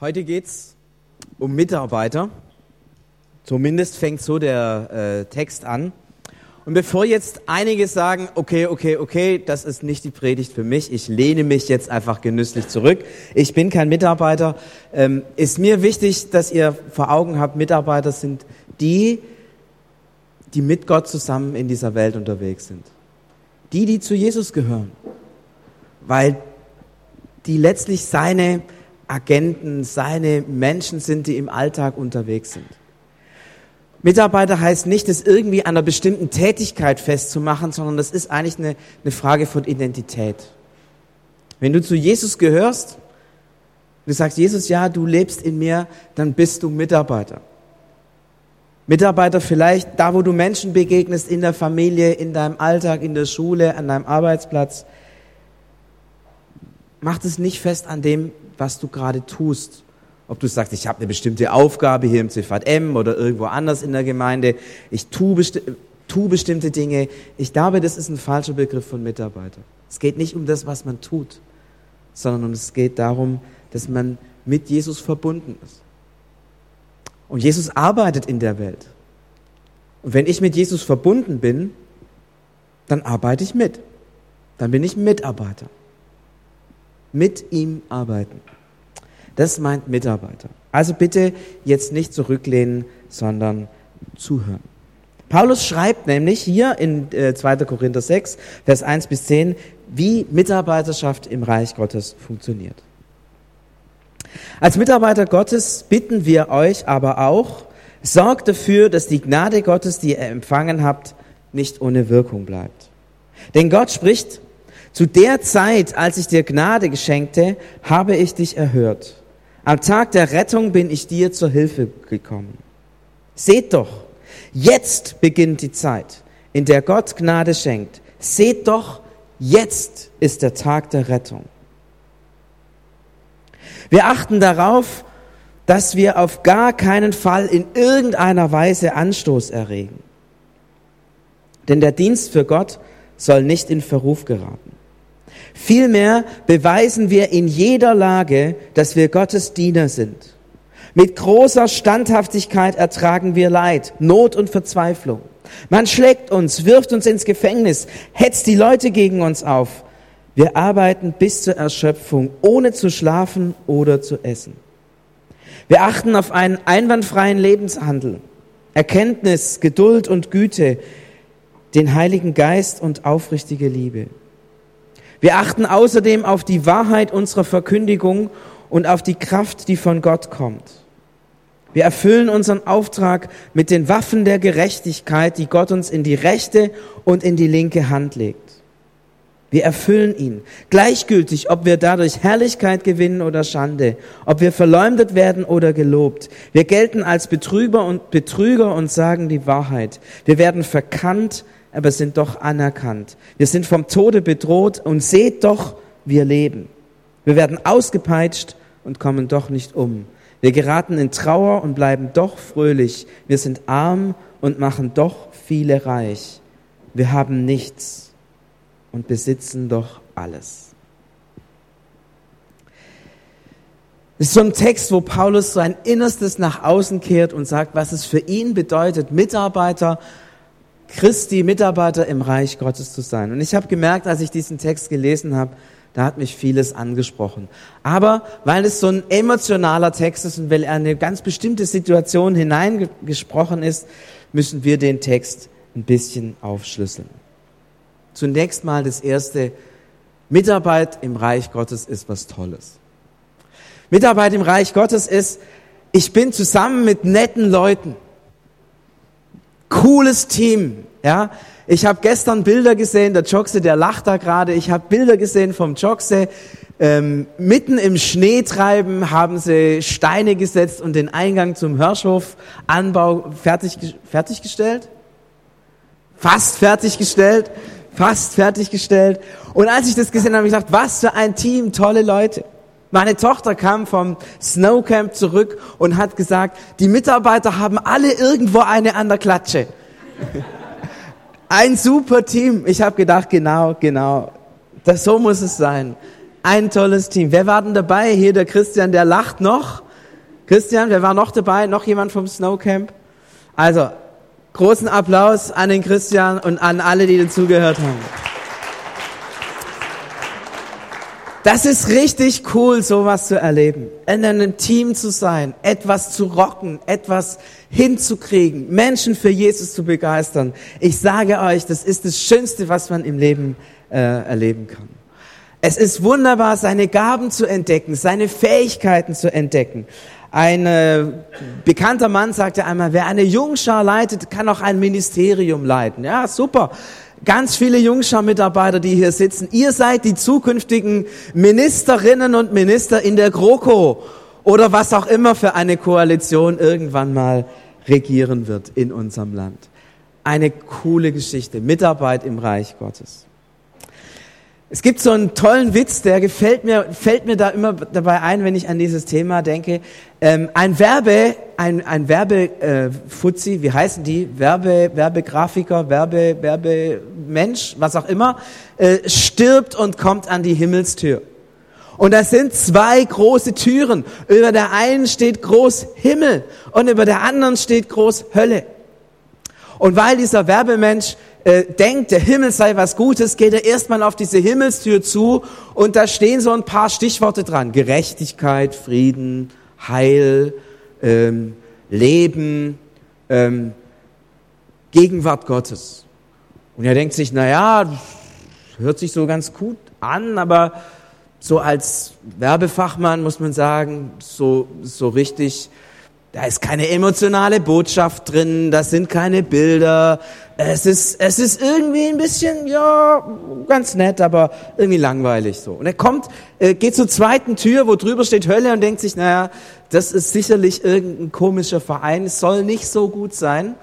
Heute geht's um Mitarbeiter. Zumindest fängt so der äh, Text an. Und bevor jetzt einige sagen, okay, okay, okay, das ist nicht die Predigt für mich, ich lehne mich jetzt einfach genüsslich zurück, ich bin kein Mitarbeiter, ähm, ist mir wichtig, dass ihr vor Augen habt, Mitarbeiter sind die, die mit Gott zusammen in dieser Welt unterwegs sind. Die, die zu Jesus gehören. Weil die letztlich seine Agenten, seine Menschen sind, die im Alltag unterwegs sind. Mitarbeiter heißt nicht, es irgendwie an einer bestimmten Tätigkeit festzumachen, sondern das ist eigentlich eine, eine Frage von Identität. Wenn du zu Jesus gehörst, du sagst, Jesus, ja, du lebst in mir, dann bist du Mitarbeiter. Mitarbeiter vielleicht da, wo du Menschen begegnest, in der Familie, in deinem Alltag, in der Schule, an deinem Arbeitsplatz. Mach es nicht fest an dem, was du gerade tust. Ob du sagst, ich habe eine bestimmte Aufgabe hier im CVM oder irgendwo anders in der Gemeinde, ich tue, besti tu bestimmte Dinge. Ich glaube, das ist ein falscher Begriff von Mitarbeiter. Es geht nicht um das, was man tut, sondern es geht darum, dass man mit Jesus verbunden ist. Und Jesus arbeitet in der Welt. Und wenn ich mit Jesus verbunden bin, dann arbeite ich mit. Dann bin ich Mitarbeiter mit ihm arbeiten. Das meint Mitarbeiter. Also bitte jetzt nicht zurücklehnen, sondern zuhören. Paulus schreibt nämlich hier in äh, 2. Korinther 6, Vers 1 bis 10, wie Mitarbeiterschaft im Reich Gottes funktioniert. Als Mitarbeiter Gottes bitten wir euch aber auch, sorgt dafür, dass die Gnade Gottes, die ihr empfangen habt, nicht ohne Wirkung bleibt. Denn Gott spricht, zu der Zeit, als ich dir Gnade geschenkte, habe ich dich erhört. Am Tag der Rettung bin ich dir zur Hilfe gekommen. Seht doch, jetzt beginnt die Zeit, in der Gott Gnade schenkt. Seht doch, jetzt ist der Tag der Rettung. Wir achten darauf, dass wir auf gar keinen Fall in irgendeiner Weise Anstoß erregen. Denn der Dienst für Gott soll nicht in Verruf geraten. Vielmehr beweisen wir in jeder Lage, dass wir Gottes Diener sind. Mit großer Standhaftigkeit ertragen wir Leid, Not und Verzweiflung. Man schlägt uns, wirft uns ins Gefängnis, hetzt die Leute gegen uns auf. Wir arbeiten bis zur Erschöpfung, ohne zu schlafen oder zu essen. Wir achten auf einen einwandfreien Lebenshandel, Erkenntnis, Geduld und Güte, den Heiligen Geist und aufrichtige Liebe. Wir achten außerdem auf die Wahrheit unserer Verkündigung und auf die Kraft, die von Gott kommt. Wir erfüllen unseren Auftrag mit den Waffen der Gerechtigkeit, die Gott uns in die rechte und in die linke Hand legt. Wir erfüllen ihn, gleichgültig, ob wir dadurch Herrlichkeit gewinnen oder Schande, ob wir verleumdet werden oder gelobt. Wir gelten als Betrüger und Betrüger und sagen die Wahrheit. Wir werden verkannt, aber sind doch anerkannt. Wir sind vom Tode bedroht und seht doch, wir leben. Wir werden ausgepeitscht und kommen doch nicht um. Wir geraten in Trauer und bleiben doch fröhlich. Wir sind arm und machen doch viele reich. Wir haben nichts und besitzen doch alles. Das ist so ein Text, wo Paulus sein Innerstes nach außen kehrt und sagt, was es für ihn bedeutet, Mitarbeiter Christi Mitarbeiter im Reich Gottes zu sein. Und ich habe gemerkt, als ich diesen Text gelesen habe, da hat mich vieles angesprochen. Aber weil es so ein emotionaler Text ist und weil er eine ganz bestimmte Situation hineingesprochen ist, müssen wir den Text ein bisschen aufschlüsseln. Zunächst mal das erste, Mitarbeit im Reich Gottes ist was Tolles. Mitarbeit im Reich Gottes ist, ich bin zusammen mit netten Leuten cooles Team. Ja, ich habe gestern Bilder gesehen, der Joxe, der lacht da gerade. Ich habe Bilder gesehen vom Joxe. Ähm, mitten im Schneetreiben haben sie Steine gesetzt und den Eingang zum Hirschhofanbau fertig, fertiggestellt. Fast fertiggestellt. Fast fertiggestellt. Und als ich das gesehen habe, habe ich gedacht, was für ein Team, tolle Leute. Meine Tochter kam vom Snowcamp zurück und hat gesagt, die Mitarbeiter haben alle irgendwo eine an der Klatsche. Ein super Team. Ich habe gedacht, genau, genau. Das, so muss es sein. Ein tolles Team. Wer war denn dabei? Hier der Christian, der lacht noch. Christian, wer war noch dabei? Noch jemand vom Snowcamp? Also, großen Applaus an den Christian und an alle, die dazugehört haben. Das ist richtig cool, sowas zu erleben. In einem Team zu sein, etwas zu rocken, etwas hinzukriegen, Menschen für Jesus zu begeistern. Ich sage euch, das ist das Schönste, was man im Leben äh, erleben kann. Es ist wunderbar, seine Gaben zu entdecken, seine Fähigkeiten zu entdecken. Ein äh, bekannter Mann sagte einmal, wer eine Jungschar leitet, kann auch ein Ministerium leiten. Ja, super. Ganz viele Jungschar-Mitarbeiter, die hier sitzen, ihr seid die zukünftigen Ministerinnen und Minister in der GroKo oder was auch immer für eine Koalition irgendwann mal regieren wird in unserem Land. Eine coole Geschichte, Mitarbeit im Reich Gottes. Es gibt so einen tollen Witz, der gefällt mir, fällt mir da immer dabei ein, wenn ich an dieses Thema denke. Ähm, ein Werbe, ein, ein Werbefuzzi, äh, wie heißen die? Werbe, Werbegrafiker, Werbe, Werbemensch, was auch immer, äh, stirbt und kommt an die Himmelstür. Und das sind zwei große Türen. Über der einen steht groß Himmel und über der anderen steht groß Hölle. Und weil dieser Werbemensch äh, denkt, der Himmel sei was Gutes, geht er erstmal auf diese Himmelstür zu und da stehen so ein paar Stichworte dran. Gerechtigkeit, Frieden, Heil, ähm, Leben, ähm, Gegenwart Gottes. Und er denkt sich, na ja, hört sich so ganz gut an, aber so als Werbefachmann muss man sagen, so, so richtig da ist keine emotionale Botschaft drin, das sind keine Bilder. Es ist, es ist irgendwie ein bisschen, ja, ganz nett, aber irgendwie langweilig so. Und er kommt, äh, geht zur zweiten Tür, wo drüber steht Hölle und denkt sich, naja, das ist sicherlich irgendein komischer Verein, es soll nicht so gut sein.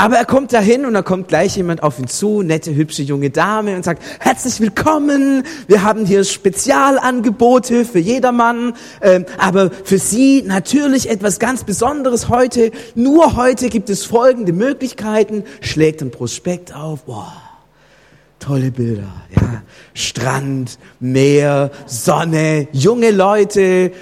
Aber er kommt dahin und da kommt gleich jemand auf ihn zu, nette, hübsche junge Dame und sagt, herzlich willkommen, wir haben hier Spezialangebote für jedermann, ähm, aber für Sie natürlich etwas ganz Besonderes heute. Nur heute gibt es folgende Möglichkeiten, schlägt ein Prospekt auf, boah, tolle Bilder, ja, Strand, Meer, Sonne, junge Leute,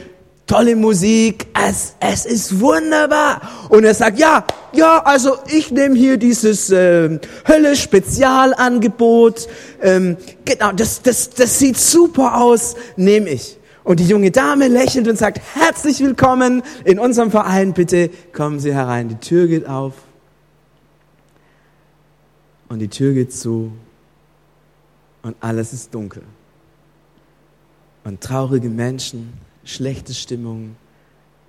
tolle Musik, es, es ist wunderbar. Und er sagt, ja, ja, also ich nehme hier dieses äh, Hölle-Spezialangebot. Ähm, genau, das, das, das sieht super aus, nehme ich. Und die junge Dame lächelt und sagt, herzlich willkommen in unserem Verein, bitte kommen Sie herein. Die Tür geht auf und die Tür geht zu und alles ist dunkel. Und traurige Menschen schlechte Stimmung,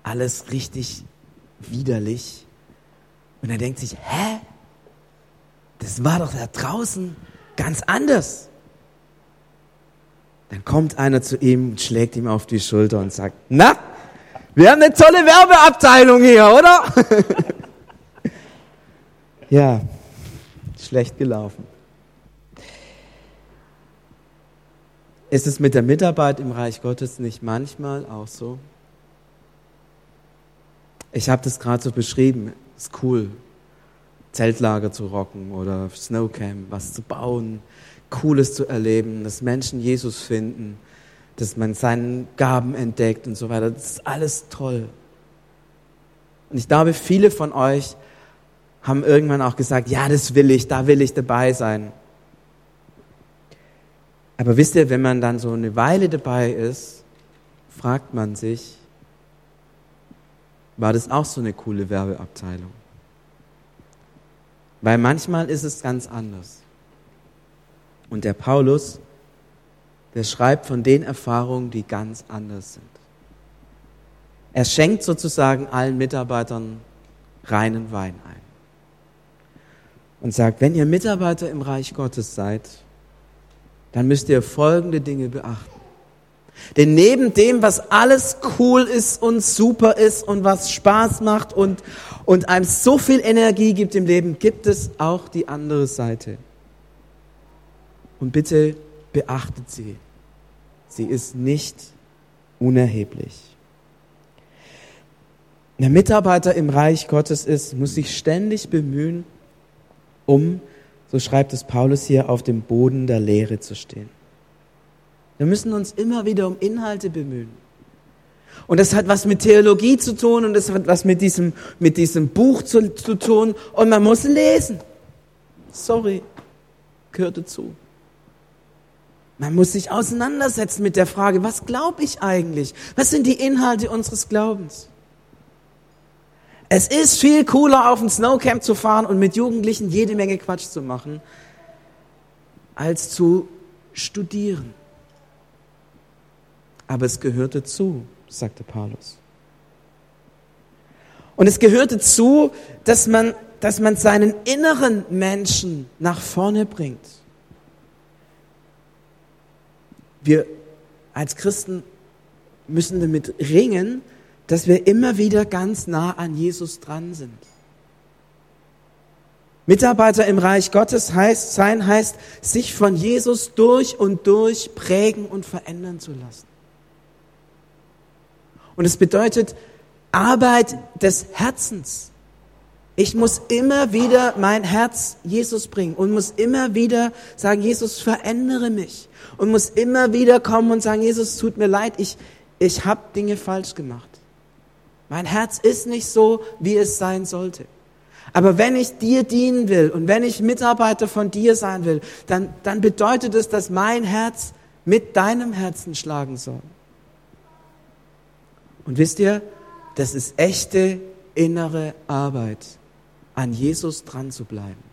alles richtig widerlich. Und er denkt sich, hä? Das war doch da draußen ganz anders. Dann kommt einer zu ihm und schlägt ihm auf die Schulter und sagt, na, wir haben eine tolle Werbeabteilung hier, oder? ja, schlecht gelaufen. Ist es mit der Mitarbeit im Reich Gottes nicht manchmal auch so? Ich habe das gerade so beschrieben. Ist cool, Zeltlager zu rocken oder Snowcamp, was zu bauen, Cooles zu erleben, dass Menschen Jesus finden, dass man seinen Gaben entdeckt und so weiter. Das ist alles toll. Und ich glaube, viele von euch haben irgendwann auch gesagt, ja, das will ich, da will ich dabei sein. Aber wisst ihr, wenn man dann so eine Weile dabei ist, fragt man sich, war das auch so eine coole Werbeabteilung? Weil manchmal ist es ganz anders. Und der Paulus, der schreibt von den Erfahrungen, die ganz anders sind. Er schenkt sozusagen allen Mitarbeitern reinen Wein ein. Und sagt, wenn ihr Mitarbeiter im Reich Gottes seid, dann müsst ihr folgende Dinge beachten. Denn neben dem, was alles cool ist und super ist und was Spaß macht und, und einem so viel Energie gibt im Leben, gibt es auch die andere Seite. Und bitte beachtet sie. Sie ist nicht unerheblich. Der Mitarbeiter im Reich Gottes ist, muss sich ständig bemühen, um so schreibt es Paulus hier, auf dem Boden der Lehre zu stehen. Wir müssen uns immer wieder um Inhalte bemühen. Und das hat was mit Theologie zu tun und das hat was mit diesem, mit diesem Buch zu, zu tun und man muss lesen. Sorry, gehört dazu. Man muss sich auseinandersetzen mit der Frage, was glaube ich eigentlich? Was sind die Inhalte unseres Glaubens? Es ist viel cooler, auf ein Snowcamp zu fahren und mit Jugendlichen jede Menge Quatsch zu machen, als zu studieren. Aber es gehört dazu, sagte Paulus. Und es gehört dazu, dass man, dass man seinen inneren Menschen nach vorne bringt. Wir als Christen müssen damit ringen, dass wir immer wieder ganz nah an Jesus dran sind. Mitarbeiter im Reich Gottes heißt, sein heißt, sich von Jesus durch und durch prägen und verändern zu lassen. Und es bedeutet Arbeit des Herzens. Ich muss immer wieder mein Herz Jesus bringen und muss immer wieder sagen, Jesus, verändere mich. Und muss immer wieder kommen und sagen, Jesus, tut mir leid, ich, ich habe Dinge falsch gemacht. Mein Herz ist nicht so, wie es sein sollte. Aber wenn ich dir dienen will und wenn ich Mitarbeiter von dir sein will, dann, dann bedeutet es, dass mein Herz mit deinem Herzen schlagen soll. Und wisst ihr, das ist echte innere Arbeit, an Jesus dran zu bleiben.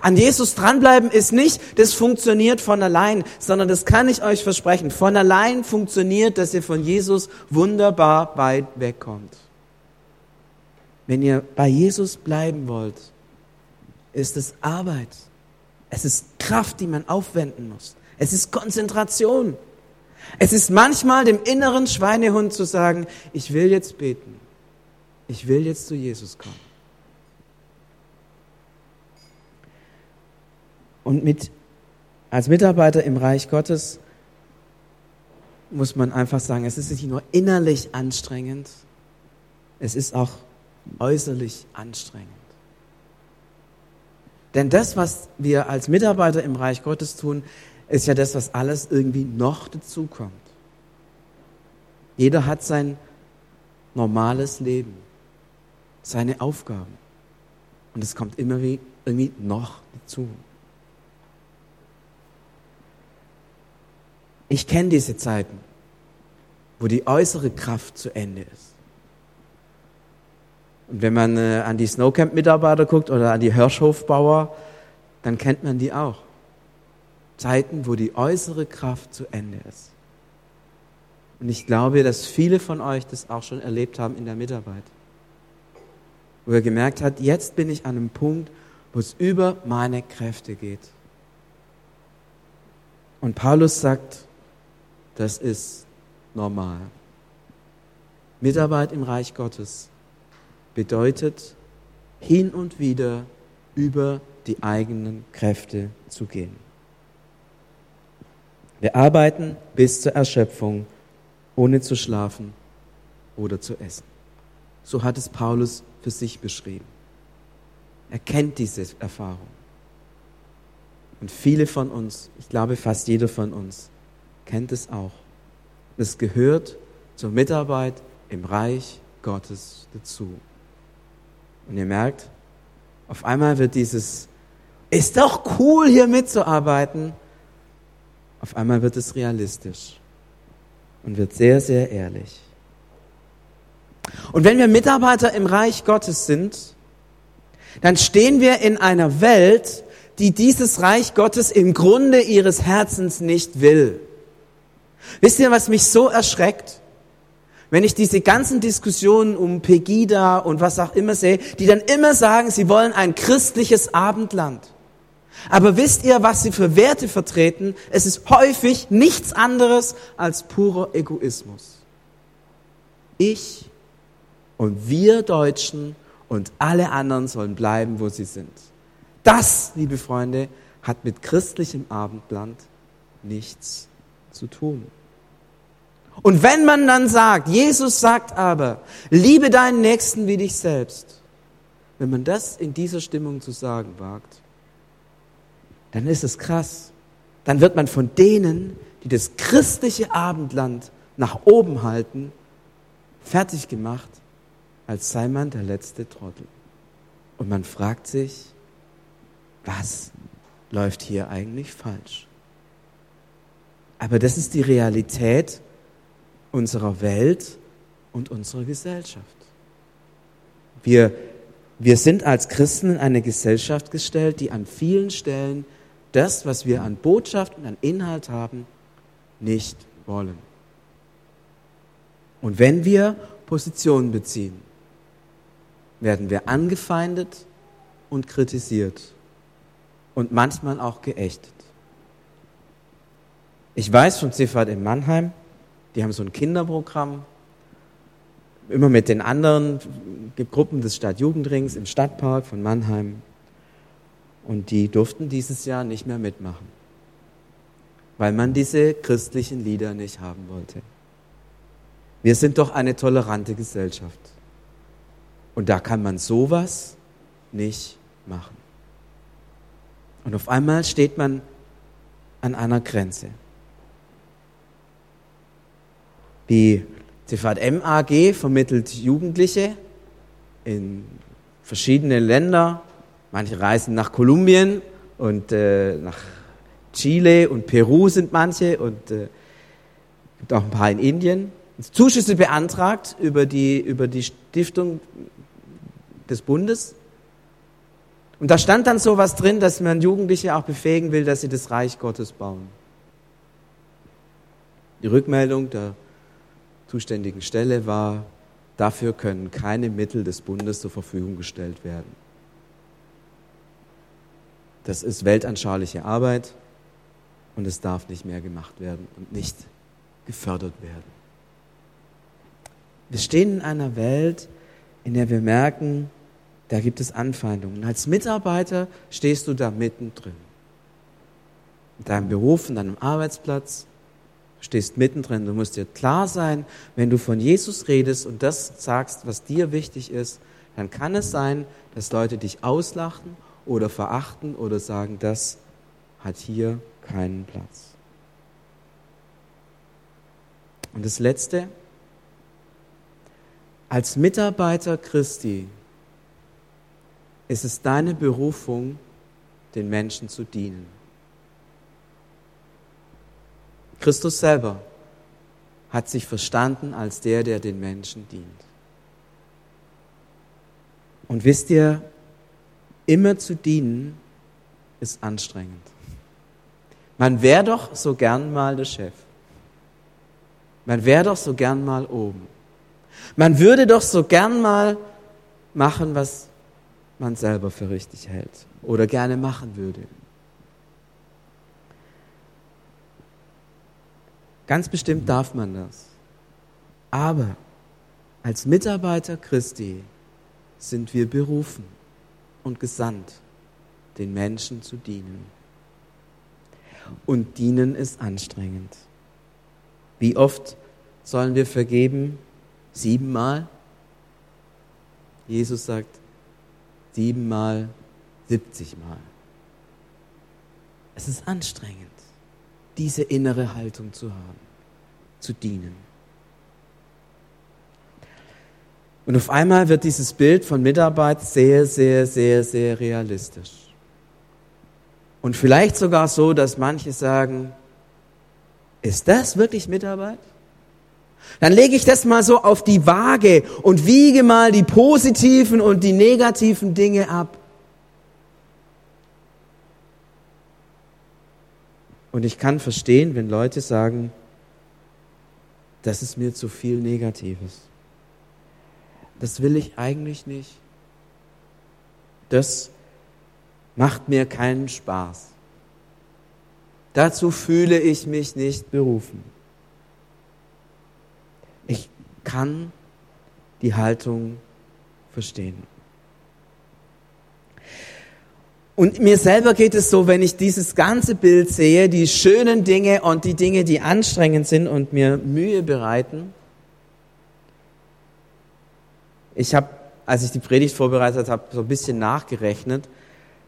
An Jesus dranbleiben ist nicht, das funktioniert von allein, sondern das kann ich euch versprechen. Von allein funktioniert, dass ihr von Jesus wunderbar weit wegkommt. Wenn ihr bei Jesus bleiben wollt, ist es Arbeit. Es ist Kraft, die man aufwenden muss. Es ist Konzentration. Es ist manchmal dem inneren Schweinehund zu sagen, ich will jetzt beten. Ich will jetzt zu Jesus kommen. Und mit, als Mitarbeiter im Reich Gottes muss man einfach sagen, es ist nicht nur innerlich anstrengend, es ist auch äußerlich anstrengend. Denn das, was wir als Mitarbeiter im Reich Gottes tun, ist ja das, was alles irgendwie noch dazukommt. Jeder hat sein normales Leben, seine Aufgaben. Und es kommt immer wie irgendwie noch dazu. Ich kenne diese Zeiten, wo die äußere Kraft zu Ende ist. Und wenn man äh, an die Snowcamp-Mitarbeiter guckt oder an die Hirschhofbauer, dann kennt man die auch. Zeiten, wo die äußere Kraft zu Ende ist. Und ich glaube, dass viele von euch das auch schon erlebt haben in der Mitarbeit. Wo er gemerkt hat, jetzt bin ich an einem Punkt, wo es über meine Kräfte geht. Und Paulus sagt, das ist normal. Mitarbeit im Reich Gottes bedeutet, hin und wieder über die eigenen Kräfte zu gehen. Wir arbeiten bis zur Erschöpfung, ohne zu schlafen oder zu essen. So hat es Paulus für sich beschrieben. Er kennt diese Erfahrung. Und viele von uns, ich glaube fast jeder von uns, kennt es auch. Es gehört zur Mitarbeit im Reich Gottes dazu. Und ihr merkt, auf einmal wird dieses, ist doch cool hier mitzuarbeiten, auf einmal wird es realistisch und wird sehr, sehr ehrlich. Und wenn wir Mitarbeiter im Reich Gottes sind, dann stehen wir in einer Welt, die dieses Reich Gottes im Grunde ihres Herzens nicht will. Wisst ihr, was mich so erschreckt? Wenn ich diese ganzen Diskussionen um Pegida und was auch immer sehe, die dann immer sagen, sie wollen ein christliches Abendland. Aber wisst ihr, was sie für Werte vertreten? Es ist häufig nichts anderes als purer Egoismus. Ich und wir Deutschen und alle anderen sollen bleiben, wo sie sind. Das, liebe Freunde, hat mit christlichem Abendland nichts zu tun. Und wenn man dann sagt, Jesus sagt aber, liebe deinen Nächsten wie dich selbst, wenn man das in dieser Stimmung zu sagen wagt, dann ist es krass. Dann wird man von denen, die das christliche Abendland nach oben halten, fertig gemacht, als sei man der letzte Trottel. Und man fragt sich, was läuft hier eigentlich falsch? Aber das ist die Realität unserer Welt und unserer Gesellschaft. Wir, wir sind als Christen in eine Gesellschaft gestellt, die an vielen Stellen das, was wir an Botschaft und an Inhalt haben, nicht wollen. Und wenn wir Positionen beziehen, werden wir angefeindet und kritisiert und manchmal auch geächtet. Ich weiß von Ziffert in Mannheim, die haben so ein Kinderprogramm, immer mit den anderen Gruppen des Stadtjugendrings im Stadtpark von Mannheim. Und die durften dieses Jahr nicht mehr mitmachen, weil man diese christlichen Lieder nicht haben wollte. Wir sind doch eine tolerante Gesellschaft. Und da kann man sowas nicht machen. Und auf einmal steht man an einer Grenze. Die CVM AG vermittelt Jugendliche in verschiedene Länder. Manche reisen nach Kolumbien und äh, nach Chile und Peru sind manche und äh, gibt auch ein paar in Indien. Zuschüsse beantragt über die, über die Stiftung des Bundes. Und da stand dann so was drin, dass man Jugendliche auch befähigen will, dass sie das Reich Gottes bauen. Die Rückmeldung der zuständigen Stelle war, dafür können keine Mittel des Bundes zur Verfügung gestellt werden. Das ist weltanschauliche Arbeit und es darf nicht mehr gemacht werden und nicht gefördert werden. Wir stehen in einer Welt, in der wir merken, da gibt es Anfeindungen. Als Mitarbeiter stehst du da mittendrin. In deinem Beruf, in deinem Arbeitsplatz, stehst mittendrin. Du musst dir klar sein, wenn du von Jesus redest und das sagst, was dir wichtig ist, dann kann es sein, dass Leute dich auslachen oder verachten oder sagen, das hat hier keinen Platz. Und das Letzte, als Mitarbeiter Christi ist es deine Berufung, den Menschen zu dienen. Christus selber hat sich verstanden als der, der den Menschen dient. Und wisst ihr, immer zu dienen ist anstrengend. Man wäre doch so gern mal der Chef. Man wäre doch so gern mal oben. Man würde doch so gern mal machen, was man selber für richtig hält oder gerne machen würde. Ganz bestimmt darf man das. Aber als Mitarbeiter Christi sind wir berufen und gesandt, den Menschen zu dienen. Und dienen ist anstrengend. Wie oft sollen wir vergeben? Siebenmal? Jesus sagt siebenmal, siebzigmal. Es ist anstrengend diese innere Haltung zu haben, zu dienen. Und auf einmal wird dieses Bild von Mitarbeit sehr, sehr, sehr, sehr realistisch. Und vielleicht sogar so, dass manche sagen, ist das wirklich Mitarbeit? Dann lege ich das mal so auf die Waage und wiege mal die positiven und die negativen Dinge ab. Und ich kann verstehen, wenn Leute sagen, das ist mir zu viel Negatives. Das will ich eigentlich nicht. Das macht mir keinen Spaß. Dazu fühle ich mich nicht berufen. Ich kann die Haltung verstehen. Und mir selber geht es so, wenn ich dieses ganze Bild sehe, die schönen Dinge und die Dinge, die anstrengend sind und mir Mühe bereiten. Ich habe, als ich die Predigt vorbereitet habe, so ein bisschen nachgerechnet.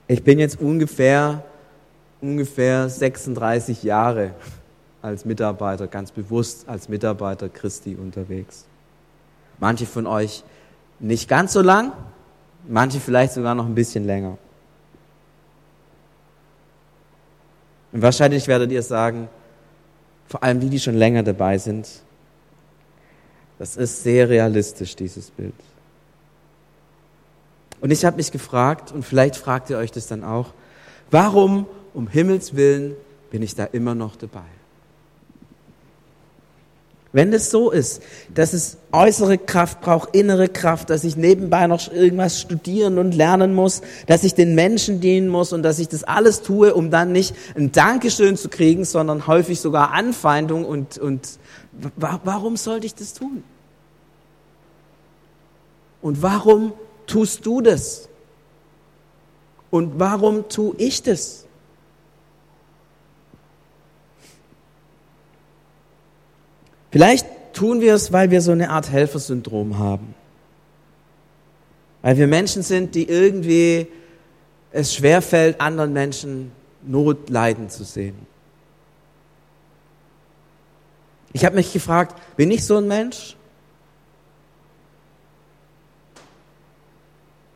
Ich bin jetzt ungefähr, ungefähr 36 Jahre als Mitarbeiter, ganz bewusst als Mitarbeiter Christi unterwegs. Manche von euch nicht ganz so lang, manche vielleicht sogar noch ein bisschen länger. Und wahrscheinlich werdet ihr sagen, vor allem die, die schon länger dabei sind, das ist sehr realistisch, dieses Bild. Und ich habe mich gefragt, und vielleicht fragt ihr euch das dann auch, warum um Himmels willen bin ich da immer noch dabei? Wenn es so ist, dass es äußere Kraft braucht, innere Kraft, dass ich nebenbei noch irgendwas studieren und lernen muss, dass ich den Menschen dienen muss und dass ich das alles tue, um dann nicht ein Dankeschön zu kriegen, sondern häufig sogar Anfeindung und, und warum sollte ich das tun? Und warum tust du das? Und warum tue ich das? Vielleicht tun wir es, weil wir so eine Art Helfersyndrom haben. Weil wir Menschen sind, die irgendwie es schwerfällt, anderen Menschen Not leiden zu sehen. Ich habe mich gefragt, bin ich so ein Mensch?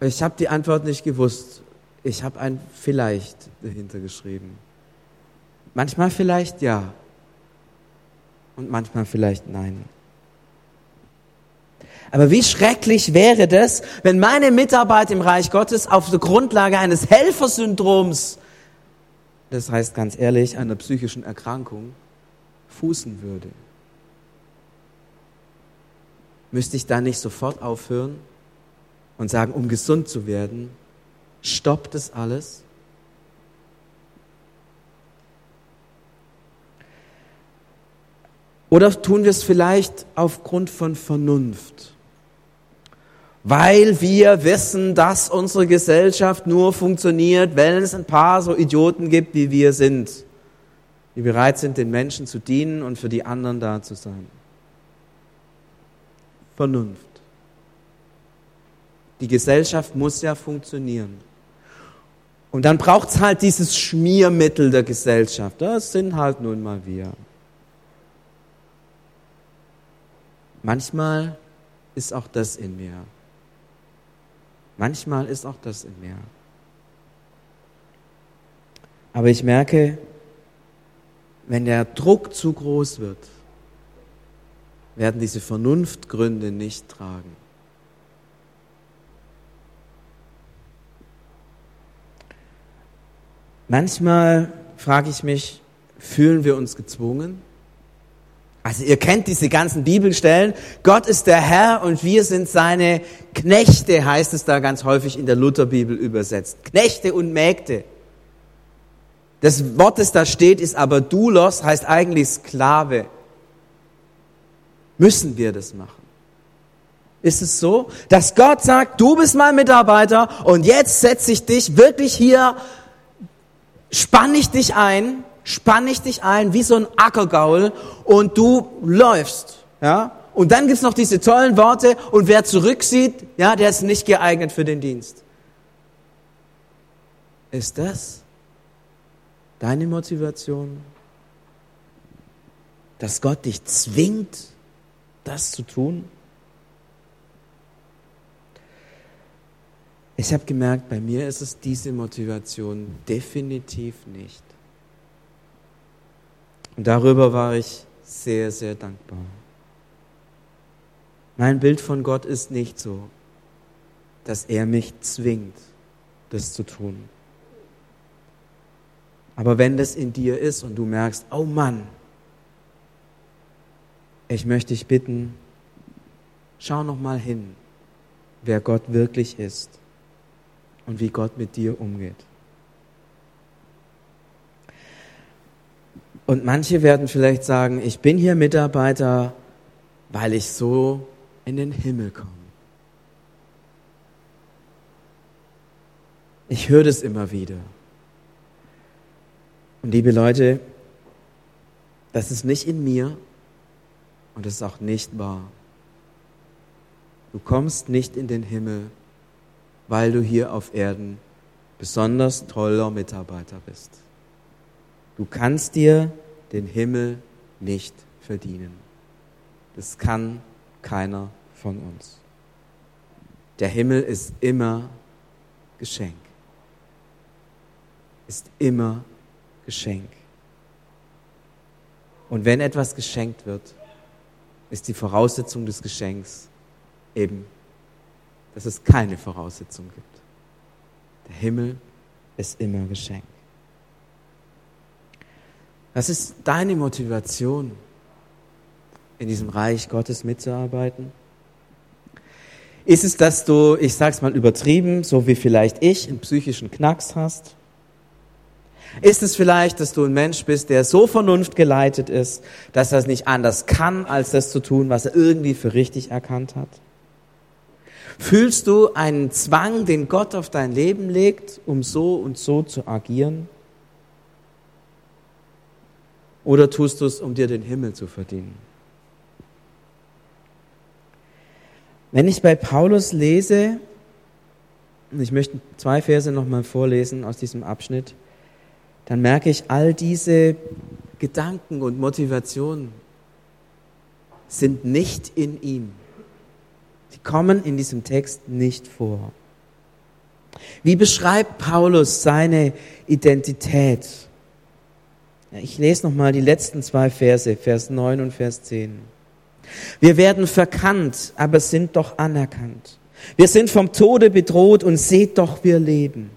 Ich habe die Antwort nicht gewusst. Ich habe ein vielleicht dahinter geschrieben. Manchmal vielleicht ja und manchmal vielleicht nein. Aber wie schrecklich wäre das, wenn meine Mitarbeit im Reich Gottes auf der Grundlage eines Helfersyndroms, das heißt ganz ehrlich einer psychischen Erkrankung, fußen würde. Müsste ich da nicht sofort aufhören und sagen, um gesund zu werden, stoppt es alles? Oder tun wir es vielleicht aufgrund von Vernunft? Weil wir wissen, dass unsere Gesellschaft nur funktioniert, wenn es ein paar so Idioten gibt, wie wir sind, die bereit sind, den Menschen zu dienen und für die anderen da zu sein. Vernunft. Die Gesellschaft muss ja funktionieren. Und dann braucht es halt dieses Schmiermittel der Gesellschaft. Das sind halt nun mal wir. Manchmal ist auch das in mir. Manchmal ist auch das in mir. Aber ich merke, wenn der Druck zu groß wird, werden diese Vernunftgründe nicht tragen. Manchmal frage ich mich, fühlen wir uns gezwungen? Also ihr kennt diese ganzen Bibelstellen. Gott ist der Herr und wir sind seine Knechte, heißt es da ganz häufig in der Lutherbibel übersetzt. Knechte und Mägde. Das Wort, das da steht, ist aber Doulos, heißt eigentlich Sklave. Müssen wir das machen? Ist es so, dass Gott sagt, du bist mein Mitarbeiter und jetzt setze ich dich wirklich hier, spann ich dich ein spann ich dich ein wie so ein Ackergaul und du läufst, ja? Und dann gibt's noch diese tollen Worte und wer zurücksieht, ja, der ist nicht geeignet für den Dienst. Ist das deine Motivation? Dass Gott dich zwingt, das zu tun? Ich habe gemerkt, bei mir ist es diese Motivation definitiv nicht. Und darüber war ich sehr, sehr dankbar. Mein Bild von Gott ist nicht so, dass er mich zwingt, das zu tun. Aber wenn das in dir ist und du merkst, oh Mann, ich möchte dich bitten, schau noch mal hin, wer Gott wirklich ist und wie Gott mit dir umgeht. Und manche werden vielleicht sagen, ich bin hier Mitarbeiter, weil ich so in den Himmel komme. Ich höre das immer wieder. Und liebe Leute, das ist nicht in mir und das ist auch nicht wahr. Du kommst nicht in den Himmel, weil du hier auf Erden besonders toller Mitarbeiter bist. Du kannst dir den Himmel nicht verdienen. Das kann keiner von uns. Der Himmel ist immer Geschenk. Ist immer Geschenk. Und wenn etwas geschenkt wird, ist die Voraussetzung des Geschenks eben, dass es keine Voraussetzung gibt. Der Himmel ist immer Geschenk. Was ist deine Motivation, in diesem Reich Gottes mitzuarbeiten? Ist es, dass du, ich sag's mal übertrieben, so wie vielleicht ich, einen psychischen Knacks hast? Ist es vielleicht, dass du ein Mensch bist, der so vernunftgeleitet ist, dass er es nicht anders kann, als das zu tun, was er irgendwie für richtig erkannt hat? Fühlst du einen Zwang, den Gott auf dein Leben legt, um so und so zu agieren? Oder tust du es, um dir den Himmel zu verdienen? Wenn ich bei Paulus lese, und ich möchte zwei Verse nochmal vorlesen aus diesem Abschnitt, dann merke ich, all diese Gedanken und Motivationen sind nicht in ihm. Sie kommen in diesem Text nicht vor. Wie beschreibt Paulus seine Identität? Ich lese nochmal die letzten zwei Verse, Vers 9 und Vers 10. Wir werden verkannt, aber sind doch anerkannt. Wir sind vom Tode bedroht und seht doch, wir leben.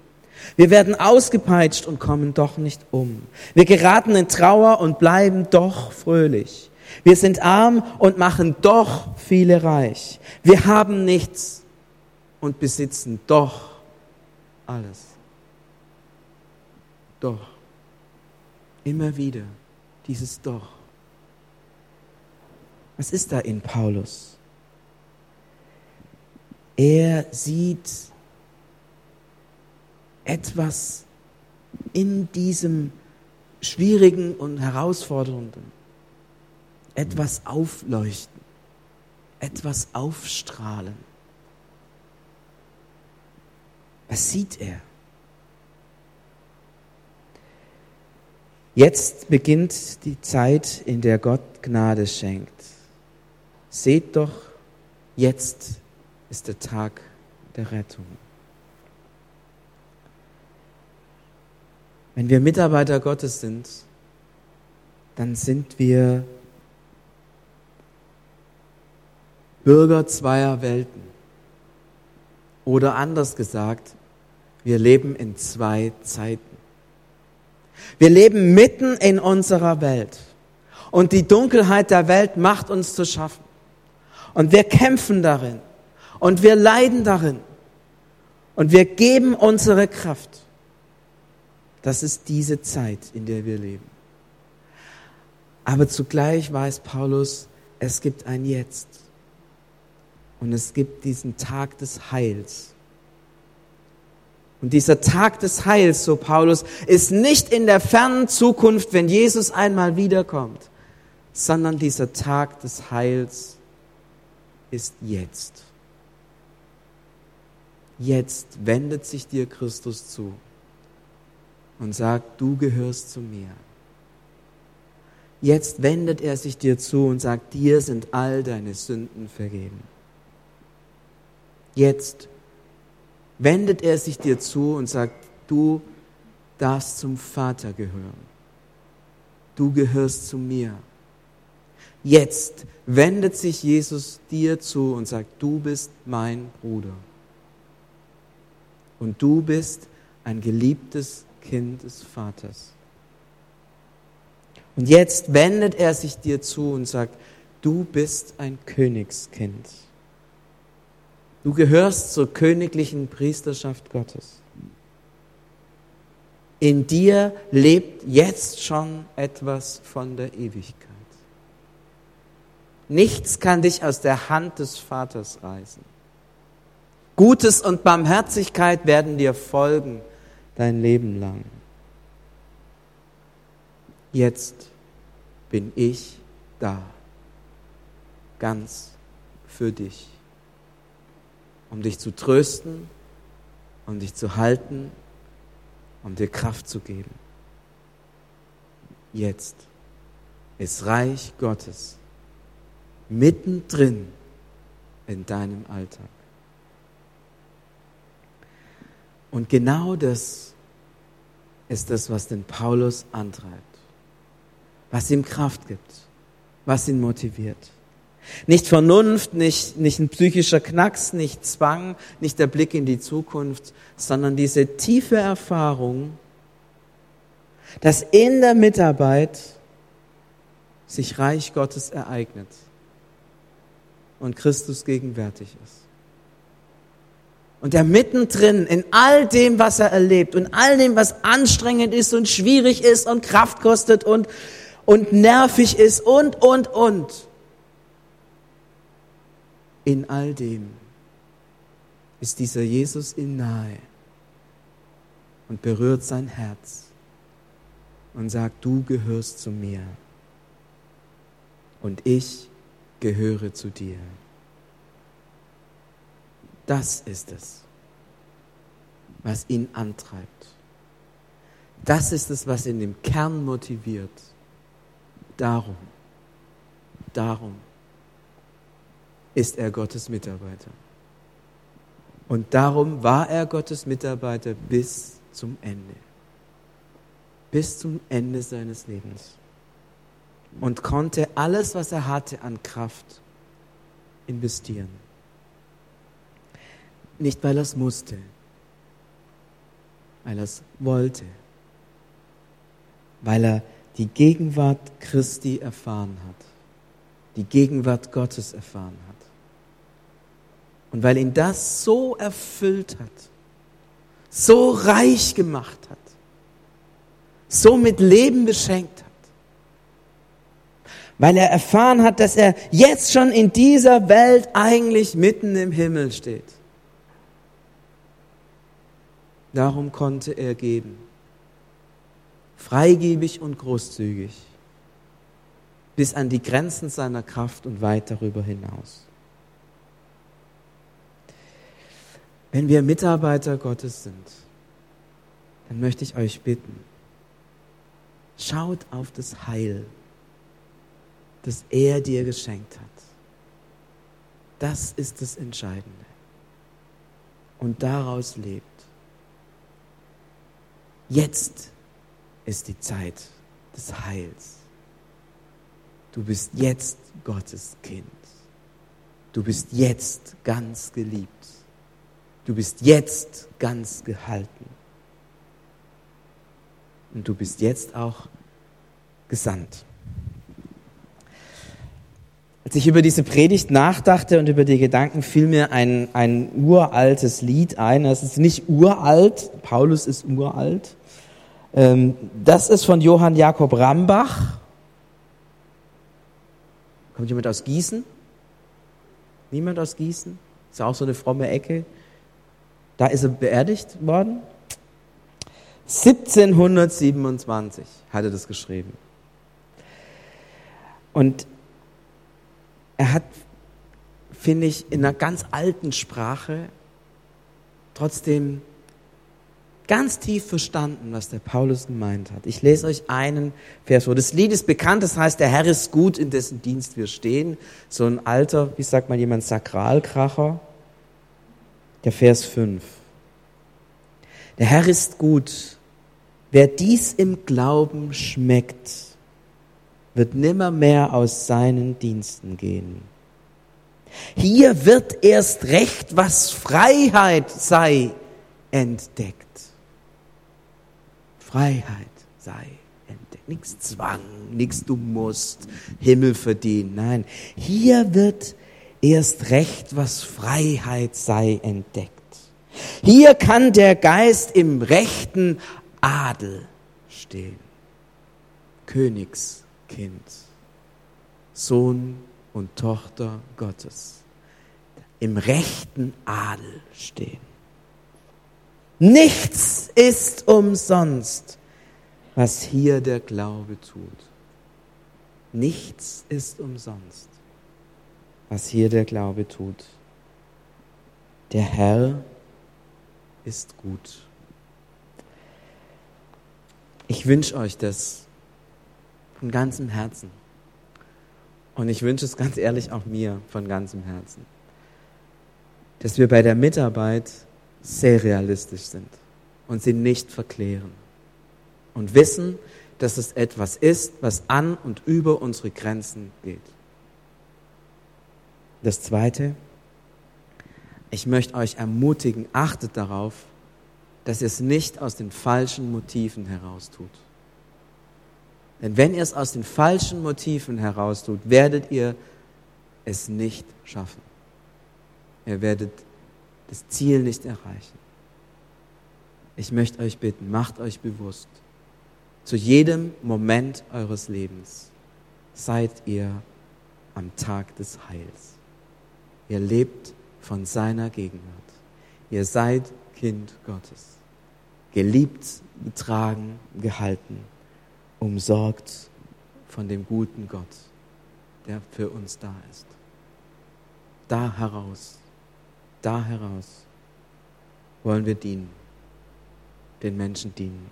Wir werden ausgepeitscht und kommen doch nicht um. Wir geraten in Trauer und bleiben doch fröhlich. Wir sind arm und machen doch viele reich. Wir haben nichts und besitzen doch alles. Doch. Immer wieder dieses Doch. Was ist da in Paulus? Er sieht etwas in diesem schwierigen und herausfordernden, etwas aufleuchten, etwas aufstrahlen. Was sieht er? Jetzt beginnt die Zeit, in der Gott Gnade schenkt. Seht doch, jetzt ist der Tag der Rettung. Wenn wir Mitarbeiter Gottes sind, dann sind wir Bürger zweier Welten. Oder anders gesagt, wir leben in zwei Zeiten. Wir leben mitten in unserer Welt. Und die Dunkelheit der Welt macht uns zu schaffen. Und wir kämpfen darin. Und wir leiden darin. Und wir geben unsere Kraft. Das ist diese Zeit, in der wir leben. Aber zugleich weiß Paulus, es gibt ein Jetzt. Und es gibt diesen Tag des Heils. Und dieser Tag des Heils, so Paulus, ist nicht in der fernen Zukunft, wenn Jesus einmal wiederkommt, sondern dieser Tag des Heils ist jetzt. Jetzt wendet sich dir Christus zu und sagt, du gehörst zu mir. Jetzt wendet er sich dir zu und sagt, dir sind all deine Sünden vergeben. Jetzt wendet er sich dir zu und sagt, du darfst zum Vater gehören. Du gehörst zu mir. Jetzt wendet sich Jesus dir zu und sagt, du bist mein Bruder. Und du bist ein geliebtes Kind des Vaters. Und jetzt wendet er sich dir zu und sagt, du bist ein Königskind. Du gehörst zur königlichen Priesterschaft Gottes. In dir lebt jetzt schon etwas von der Ewigkeit. Nichts kann dich aus der Hand des Vaters reißen. Gutes und Barmherzigkeit werden dir folgen dein Leben lang. Jetzt bin ich da, ganz für dich um dich zu trösten, um dich zu halten, um dir Kraft zu geben. Jetzt ist Reich Gottes mittendrin in deinem Alltag. Und genau das ist das, was den Paulus antreibt, was ihm Kraft gibt, was ihn motiviert. Nicht Vernunft, nicht, nicht ein psychischer Knacks, nicht Zwang, nicht der Blick in die Zukunft, sondern diese tiefe Erfahrung, dass in der Mitarbeit sich Reich Gottes ereignet und Christus gegenwärtig ist. Und er mittendrin in all dem, was er erlebt und all dem, was anstrengend ist und schwierig ist und Kraft kostet und, und nervig ist und, und, und. In all dem ist dieser Jesus ihm nahe und berührt sein Herz und sagt, du gehörst zu mir und ich gehöre zu dir. Das ist es, was ihn antreibt. Das ist es, was ihn im Kern motiviert. Darum, darum ist er Gottes Mitarbeiter. Und darum war er Gottes Mitarbeiter bis zum Ende. Bis zum Ende seines Lebens. Und konnte alles, was er hatte an Kraft, investieren. Nicht, weil er es musste, weil er es wollte, weil er die Gegenwart Christi erfahren hat, die Gegenwart Gottes erfahren hat. Und weil ihn das so erfüllt hat, so reich gemacht hat, so mit Leben beschenkt hat, weil er erfahren hat, dass er jetzt schon in dieser Welt eigentlich mitten im Himmel steht. Darum konnte er geben. Freigebig und großzügig. Bis an die Grenzen seiner Kraft und weit darüber hinaus. Wenn wir Mitarbeiter Gottes sind, dann möchte ich euch bitten, schaut auf das Heil, das er dir geschenkt hat. Das ist das Entscheidende. Und daraus lebt. Jetzt ist die Zeit des Heils. Du bist jetzt Gottes Kind. Du bist jetzt ganz geliebt. Du bist jetzt ganz gehalten. Und du bist jetzt auch gesandt. Als ich über diese Predigt nachdachte und über die Gedanken, fiel mir ein, ein uraltes Lied ein. Es ist nicht uralt, Paulus ist uralt. Ähm, das ist von Johann Jakob Rambach. Kommt jemand aus Gießen? Niemand aus Gießen? Ist auch so eine fromme Ecke. Da ist er beerdigt worden. 1727 hat er das geschrieben. Und er hat, finde ich, in einer ganz alten Sprache trotzdem ganz tief verstanden, was der Paulus gemeint hat. Ich lese euch einen Vers vor. Das Lied ist bekannt, das heißt, der Herr ist gut, in dessen Dienst wir stehen. So ein alter, wie sagt man jemand, Sakralkracher. Der Vers 5. Der Herr ist gut. Wer dies im Glauben schmeckt, wird nimmermehr aus seinen Diensten gehen. Hier wird erst recht, was Freiheit sei, entdeckt. Freiheit sei entdeckt. Nichts Zwang, nichts du musst Himmel verdienen. Nein, hier wird erst recht, was Freiheit sei, entdeckt. Hier kann der Geist im rechten Adel stehen. Königskind, Sohn und Tochter Gottes. Im rechten Adel stehen. Nichts ist umsonst, was hier der Glaube tut. Nichts ist umsonst, was hier der Glaube tut. Der Herr ist gut. Ich wünsche euch das von ganzem Herzen. Und ich wünsche es ganz ehrlich auch mir von ganzem Herzen. dass wir bei der Mitarbeit sehr realistisch sind und sie nicht verklären und wissen, dass es etwas ist, was an und über unsere Grenzen geht. Das Zweite, ich möchte euch ermutigen, achtet darauf, dass ihr es nicht aus den falschen Motiven heraus tut. Denn wenn ihr es aus den falschen Motiven heraus tut, werdet ihr es nicht schaffen. Ihr werdet das Ziel nicht erreichen. Ich möchte euch bitten, macht euch bewusst, zu jedem Moment eures Lebens seid ihr am Tag des Heils. Ihr lebt von seiner Gegenwart. Ihr seid Kind Gottes. Geliebt, getragen, gehalten, umsorgt von dem guten Gott, der für uns da ist. Da heraus, da heraus wollen wir dienen, den Menschen dienen.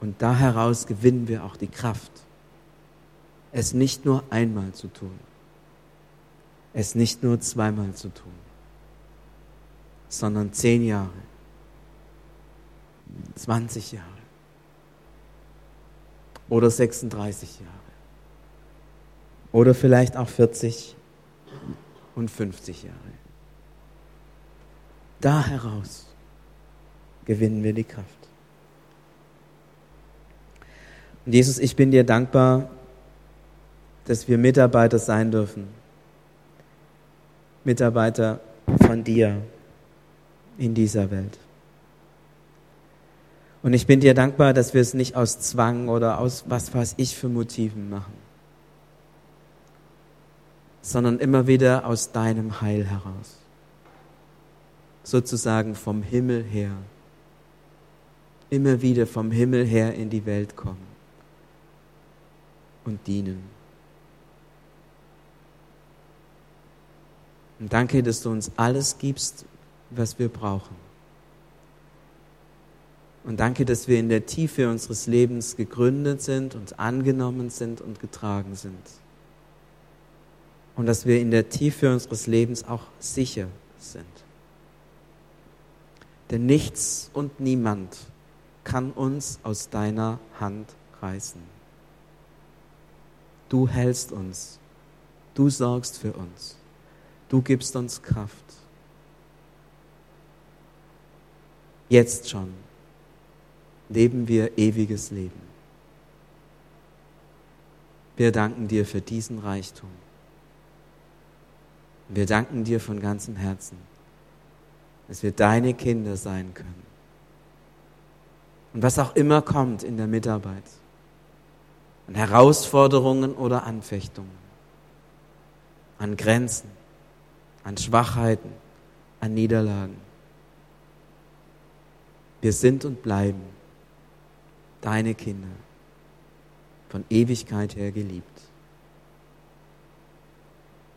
Und da heraus gewinnen wir auch die Kraft, es nicht nur einmal zu tun, es nicht nur zweimal zu tun, sondern zehn Jahre, 20 Jahre oder 36 Jahre oder vielleicht auch 40 und 50 Jahre. Da heraus gewinnen wir die Kraft. Und Jesus, ich bin dir dankbar, dass wir Mitarbeiter sein dürfen. Mitarbeiter von dir in dieser Welt. Und ich bin dir dankbar, dass wir es nicht aus Zwang oder aus was weiß ich für Motiven machen, sondern immer wieder aus deinem Heil heraus. Sozusagen vom Himmel her. Immer wieder vom Himmel her in die Welt kommen und dienen. Und danke, dass du uns alles gibst, was wir brauchen. Und danke, dass wir in der Tiefe unseres Lebens gegründet sind und angenommen sind und getragen sind. Und dass wir in der Tiefe unseres Lebens auch sicher sind. Denn nichts und niemand kann uns aus deiner Hand reißen. Du hältst uns. Du sorgst für uns. Du gibst uns Kraft. Jetzt schon leben wir ewiges Leben. Wir danken dir für diesen Reichtum. Wir danken dir von ganzem Herzen, dass wir deine Kinder sein können. Und was auch immer kommt in der Mitarbeit, an Herausforderungen oder Anfechtungen, an Grenzen, an Schwachheiten, an Niederlagen. Wir sind und bleiben deine Kinder, von Ewigkeit her geliebt.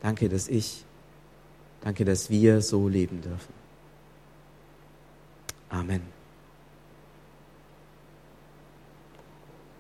Danke, dass ich, danke, dass wir so leben dürfen. Amen.